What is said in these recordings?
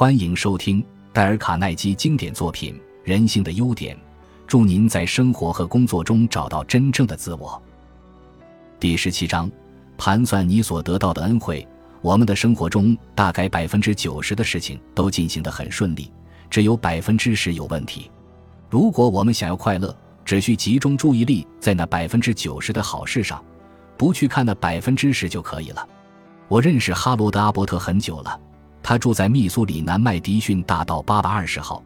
欢迎收听戴尔·卡耐基经典作品《人性的优点》，祝您在生活和工作中找到真正的自我。第十七章：盘算你所得到的恩惠。我们的生活中，大概百分之九十的事情都进行得很顺利，只有百分之十有问题。如果我们想要快乐，只需集中注意力在那百分之九十的好事上，不去看那百分之十就可以了。我认识哈罗德·阿伯特很久了，他住在密苏里南麦迪逊大道八百二十号，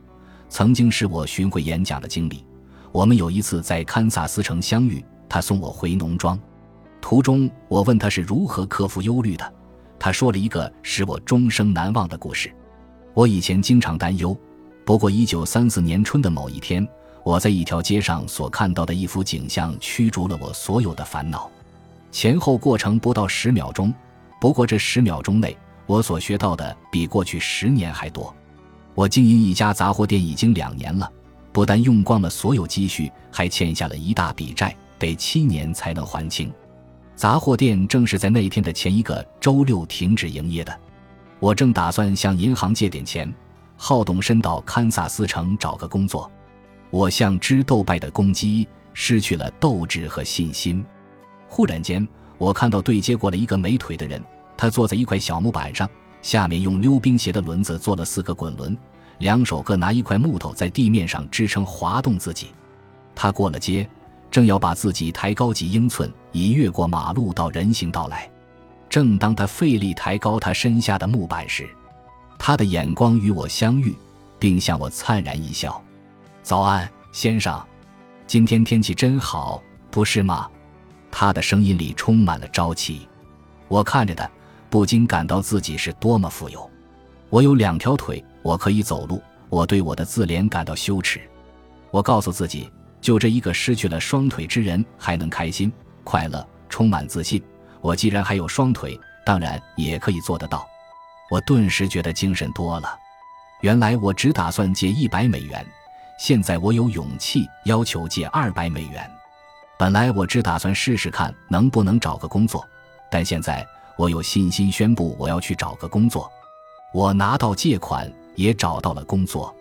曾经是我巡回演讲的经理。我们有一次在堪萨斯城相遇，他送我回农庄。途中，我问他是如何克服忧虑的。他说了一个使我终生难忘的故事。我以前经常担忧，不过一九三四年春的某一天，我在一条街上所看到的一幅景象驱逐了我所有的烦恼。前后过程不到十秒钟，不过这十秒钟内，我所学到的比过去十年还多。我经营一家杂货店已经两年了，不但用光了所有积蓄，还欠下了一大笔债，得七年才能还清。杂货店正是在那天的前一个周六停止营业的。我正打算向银行借点钱，好动身到堪萨斯城找个工作。我像只斗败的公鸡，失去了斗志和信心。忽然间，我看到对接过来一个没腿的人，他坐在一块小木板上，下面用溜冰鞋的轮子做了四个滚轮，两手各拿一块木头在地面上支撑滑动自己。他过了街。正要把自己抬高几英寸，以越过马路到人行道来。正当他费力抬高他身下的木板时，他的眼光与我相遇，并向我灿然一笑：“早安，先生，今天天气真好，不是吗？”他的声音里充满了朝气。我看着他，不禁感到自己是多么富有。我有两条腿，我可以走路。我对我的自怜感到羞耻。我告诉自己。就这一个失去了双腿之人还能开心、快乐、充满自信。我既然还有双腿，当然也可以做得到。我顿时觉得精神多了。原来我只打算借一百美元，现在我有勇气要求借二百美元。本来我只打算试试看能不能找个工作，但现在我有信心宣布我要去找个工作。我拿到借款，也找到了工作。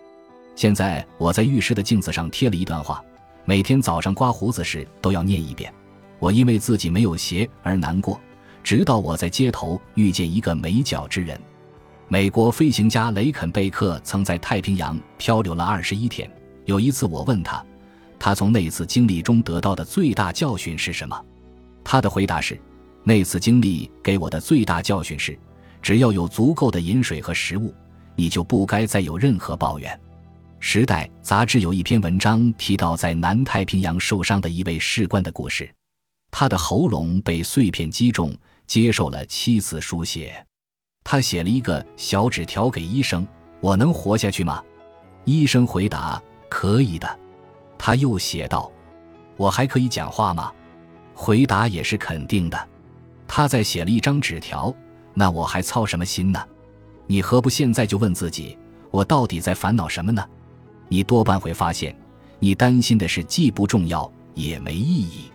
现在我在浴室的镜子上贴了一段话。每天早上刮胡子时都要念一遍。我因为自己没有鞋而难过，直到我在街头遇见一个没脚之人。美国飞行家雷肯贝克曾在太平洋漂流了二十一天。有一次我问他，他从那次经历中得到的最大教训是什么？他的回答是：那次经历给我的最大教训是，只要有足够的饮水和食物，你就不该再有任何抱怨。时代杂志有一篇文章提到，在南太平洋受伤的一位士官的故事。他的喉咙被碎片击中，接受了七次输血。他写了一个小纸条给医生：“我能活下去吗？”医生回答：“可以的。”他又写道：“我还可以讲话吗？”回答也是肯定的。他再写了一张纸条：“那我还操什么心呢？你何不现在就问自己，我到底在烦恼什么呢？”你多半会发现，你担心的事既不重要也没意义。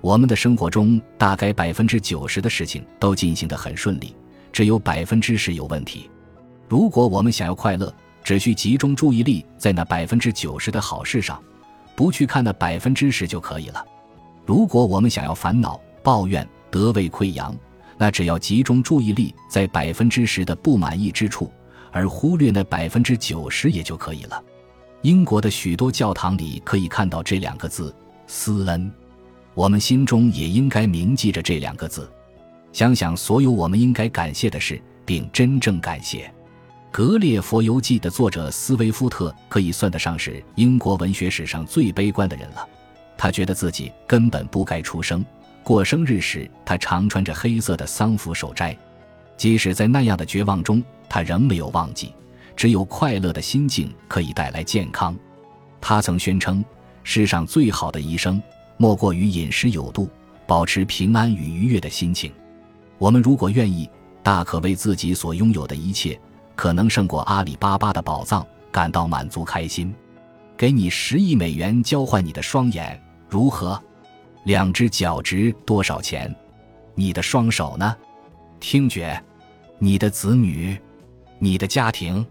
我们的生活中，大概百分之九十的事情都进行得很顺利，只有百分之十有问题。如果我们想要快乐，只需集中注意力在那百分之九十的好事上，不去看那百分之十就可以了。如果我们想要烦恼、抱怨、得胃溃疡，那只要集中注意力在百分之十的不满意之处，而忽略那百分之九十也就可以了。英国的许多教堂里可以看到这两个字“斯恩”，我们心中也应该铭记着这两个字。想想所有我们应该感谢的事，并真正感谢。《格列佛游记》的作者斯威夫特可以算得上是英国文学史上最悲观的人了。他觉得自己根本不该出生。过生日时，他常穿着黑色的丧服守斋。即使在那样的绝望中，他仍没有忘记。只有快乐的心境可以带来健康。他曾宣称，世上最好的医生莫过于饮食有度，保持平安与愉悦的心情。我们如果愿意，大可为自己所拥有的一切，可能胜过阿里巴巴的宝藏，感到满足开心。给你十亿美元交换你的双眼，如何？两只脚值多少钱？你的双手呢？听觉？你的子女？你的家庭？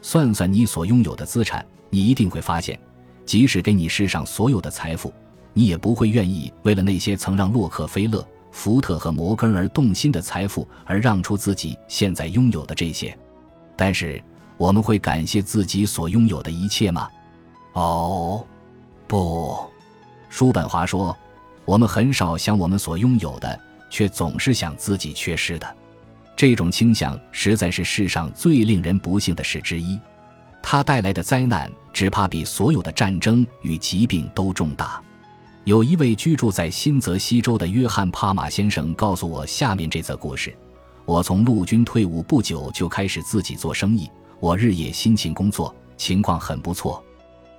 算算你所拥有的资产，你一定会发现，即使给你世上所有的财富，你也不会愿意为了那些曾让洛克菲勒、福特和摩根而动心的财富而让出自己现在拥有的这些。但是，我们会感谢自己所拥有的一切吗？哦，不。叔本华说：“我们很少想我们所拥有的，却总是想自己缺失的。这种倾向实在是世上最令人不幸的事之一。它带来的灾难，只怕比所有的战争与疾病都重大。”有一位居住在新泽西州的约翰·帕马先生告诉我下面这则故事：我从陆军退伍不久就开始自己做生意，我日夜辛勤工作，情况很不错。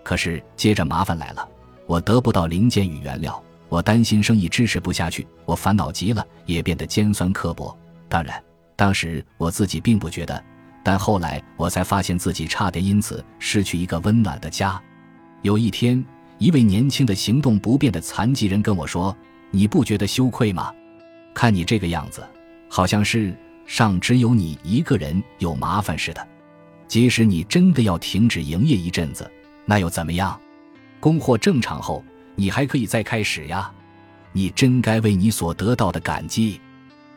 可是接着麻烦来了。我得不到零件与原料，我担心生意支持不下去，我烦恼极了，也变得尖酸刻薄。当然，当时我自己并不觉得，但后来我才发现自己差点因此失去一个温暖的家。有一天，一位年轻的行动不便的残疾人跟我说：“你不觉得羞愧吗？看你这个样子，好像是上只有你一个人有麻烦似的。即使你真的要停止营业一阵子，那又怎么样？”供货正常后，你还可以再开始呀。你真该为你所得到的感激。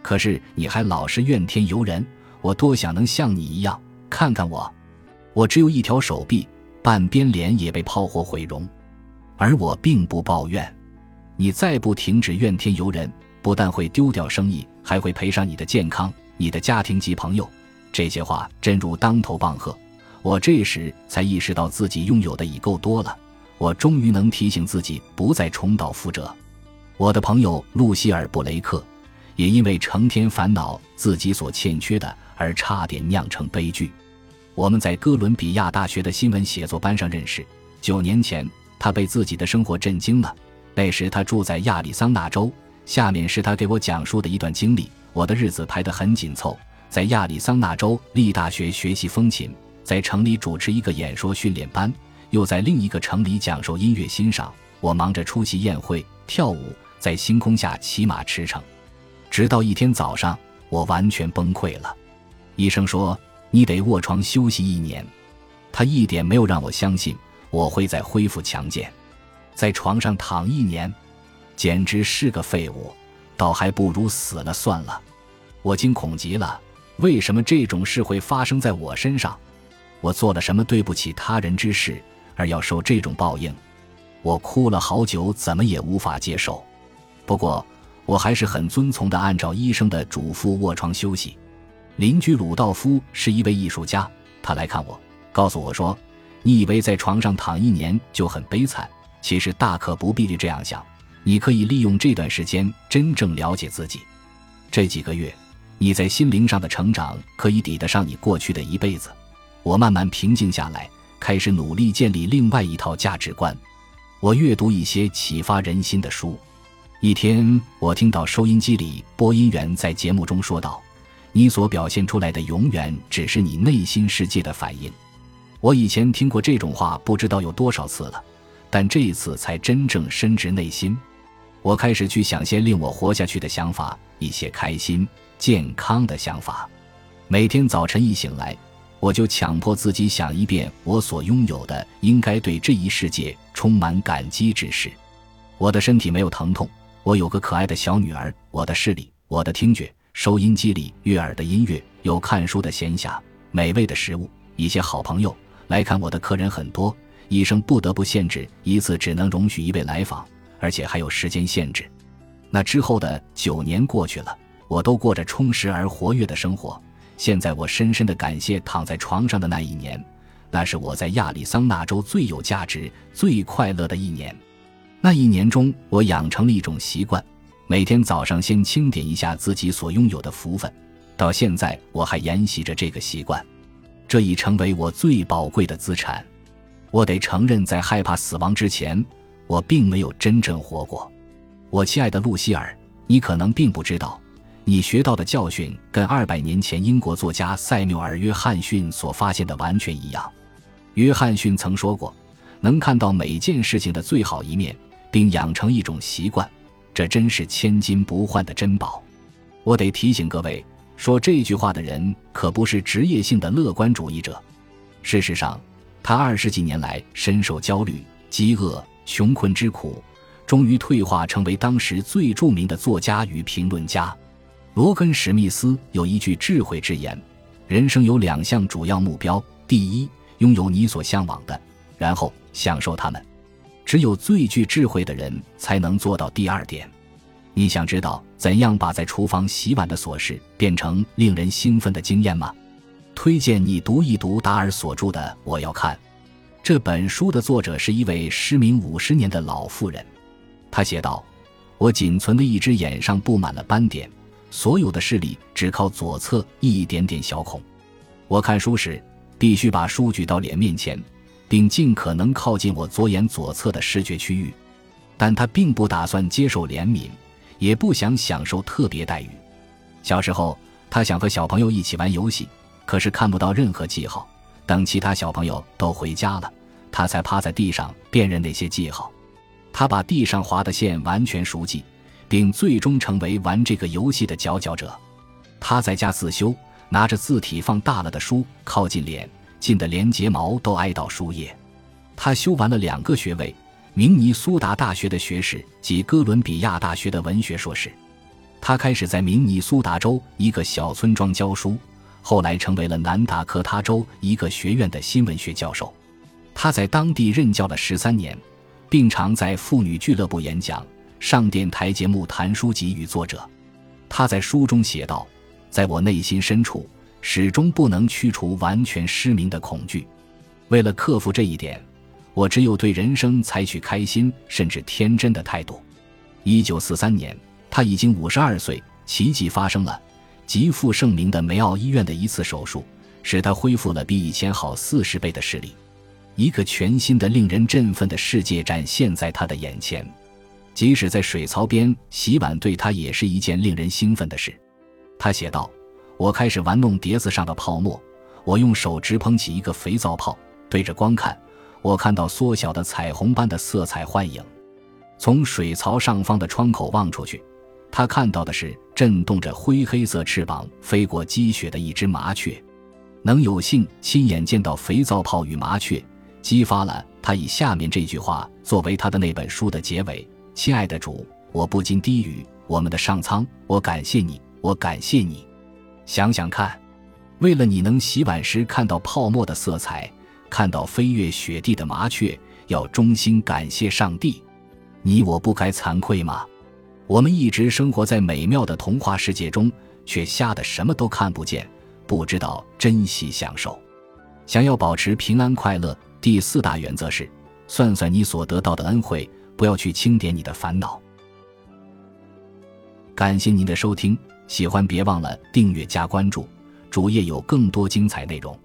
可是你还老是怨天尤人。我多想能像你一样，看看我，我只有一条手臂，半边脸也被炮火毁容，而我并不抱怨。你再不停止怨天尤人，不但会丢掉生意，还会赔上你的健康、你的家庭及朋友。这些话真如当头棒喝。我这时才意识到自己拥有的已够多了。我终于能提醒自己不再重蹈覆辙。我的朋友露西尔·布雷克也因为成天烦恼自己所欠缺的而差点酿成悲剧。我们在哥伦比亚大学的新闻写作班上认识。九年前，他被自己的生活震惊了。那时他住在亚利桑那州。下面是他给我讲述的一段经历。我的日子排得很紧凑，在亚利桑那州立大学学习风琴，在城里主持一个演说训练班。又在另一个城里讲授音乐欣赏，我忙着出席宴会、跳舞，在星空下骑马驰骋，直到一天早上，我完全崩溃了。医生说你得卧床休息一年，他一点没有让我相信我会再恢复强健。在床上躺一年，简直是个废物，倒还不如死了算了。我惊恐极了，为什么这种事会发生在我身上？我做了什么对不起他人之事？而要受这种报应，我哭了好久，怎么也无法接受。不过，我还是很遵从的，按照医生的嘱咐卧床休息。邻居鲁道夫是一位艺术家，他来看我，告诉我说：“你以为在床上躺一年就很悲惨？其实大可不必这样想。你可以利用这段时间真正了解自己。这几个月，你在心灵上的成长可以抵得上你过去的一辈子。”我慢慢平静下来。开始努力建立另外一套价值观。我阅读一些启发人心的书。一天，我听到收音机里播音员在节目中说道：“你所表现出来的永远只是你内心世界的反应。”我以前听过这种话不知道有多少次了，但这一次才真正深植内心。我开始去想些令我活下去的想法，一些开心、健康的想法。每天早晨一醒来。我就强迫自己想一遍我所拥有的，应该对这一世界充满感激之事。我的身体没有疼痛，我有个可爱的小女儿，我的视力，我的听觉，收音机里悦耳的音乐，有看书的闲暇，美味的食物，一些好朋友。来看我的客人很多，医生不得不限制一次只能容许一位来访，而且还有时间限制。那之后的九年过去了，我都过着充实而活跃的生活。现在我深深的感谢躺在床上的那一年，那是我在亚利桑那州最有价值、最快乐的一年。那一年中，我养成了一种习惯，每天早上先清点一下自己所拥有的福分。到现在，我还沿袭着这个习惯，这已成为我最宝贵的资产。我得承认，在害怕死亡之前，我并没有真正活过。我亲爱的露西尔，你可能并不知道。你学到的教训跟二百年前英国作家塞缪尔·约翰逊所发现的完全一样。约翰逊曾说过：“能看到每件事情的最好一面，并养成一种习惯，这真是千金不换的珍宝。”我得提醒各位，说这句话的人可不是职业性的乐观主义者。事实上，他二十几年来深受焦虑、饥饿、穷困之苦，终于退化成为当时最著名的作家与评论家。罗根·史密斯有一句智慧之言：人生有两项主要目标，第一，拥有你所向往的，然后享受它们。只有最具智慧的人才能做到第二点。你想知道怎样把在厨房洗碗的琐事变成令人兴奋的经验吗？推荐你读一读达尔所著的《我要看》这本书的作者是一位失明五十年的老妇人。她写道：“我仅存的一只眼上布满了斑点，所有的视力只靠左侧一点点小孔。我看书时必须把书举到脸面前。”并尽可能靠近我左眼左侧的视觉区域，但他并不打算接受怜悯，也不想享受特别待遇。小时候，他想和小朋友一起玩游戏，可是看不到任何记号。等其他小朋友都回家了，他才趴在地上辨认那些记号。他把地上划的线完全熟记，并最终成为玩这个游戏的佼佼者。他在家自修，拿着字体放大了的书靠近脸。近的连睫毛都挨到书页。他修完了两个学位：明尼苏达大学的学士及哥伦比亚大学的文学硕士。他开始在明尼苏达州一个小村庄教书，后来成为了南达科他州一个学院的新闻学教授。他在当地任教了十三年，并常在妇女俱乐部演讲、上电台节目谈书籍与作者。他在书中写道：“在我内心深处。”始终不能去除完全失明的恐惧。为了克服这一点，我只有对人生采取开心甚至天真的态度。一九四三年，他已经五十二岁，奇迹发生了。极负盛名的梅奥医院的一次手术，使他恢复了比以前好四十倍的视力。一个全新的、令人振奋的世界展现在他的眼前。即使在水槽边洗碗，对他也是一件令人兴奋的事。他写道。我开始玩弄碟子上的泡沫，我用手直捧起一个肥皂泡，对着光看，我看到缩小的彩虹般的色彩幻影。从水槽上方的窗口望出去，他看到的是震动着灰黑色翅膀飞过积雪的一只麻雀。能有幸亲眼见到肥皂泡与麻雀，激发了他以下面这句话作为他的那本书的结尾：“亲爱的主，我不禁低语，我们的上苍，我感谢你，我感谢你。”想想看，为了你能洗碗时看到泡沫的色彩，看到飞越雪地的麻雀，要衷心感谢上帝。你我不该惭愧吗？我们一直生活在美妙的童话世界中，却吓得什么都看不见，不知道珍惜享受。想要保持平安快乐，第四大原则是：算算你所得到的恩惠，不要去清点你的烦恼。感谢您的收听。喜欢别忘了订阅加关注，主页有更多精彩内容。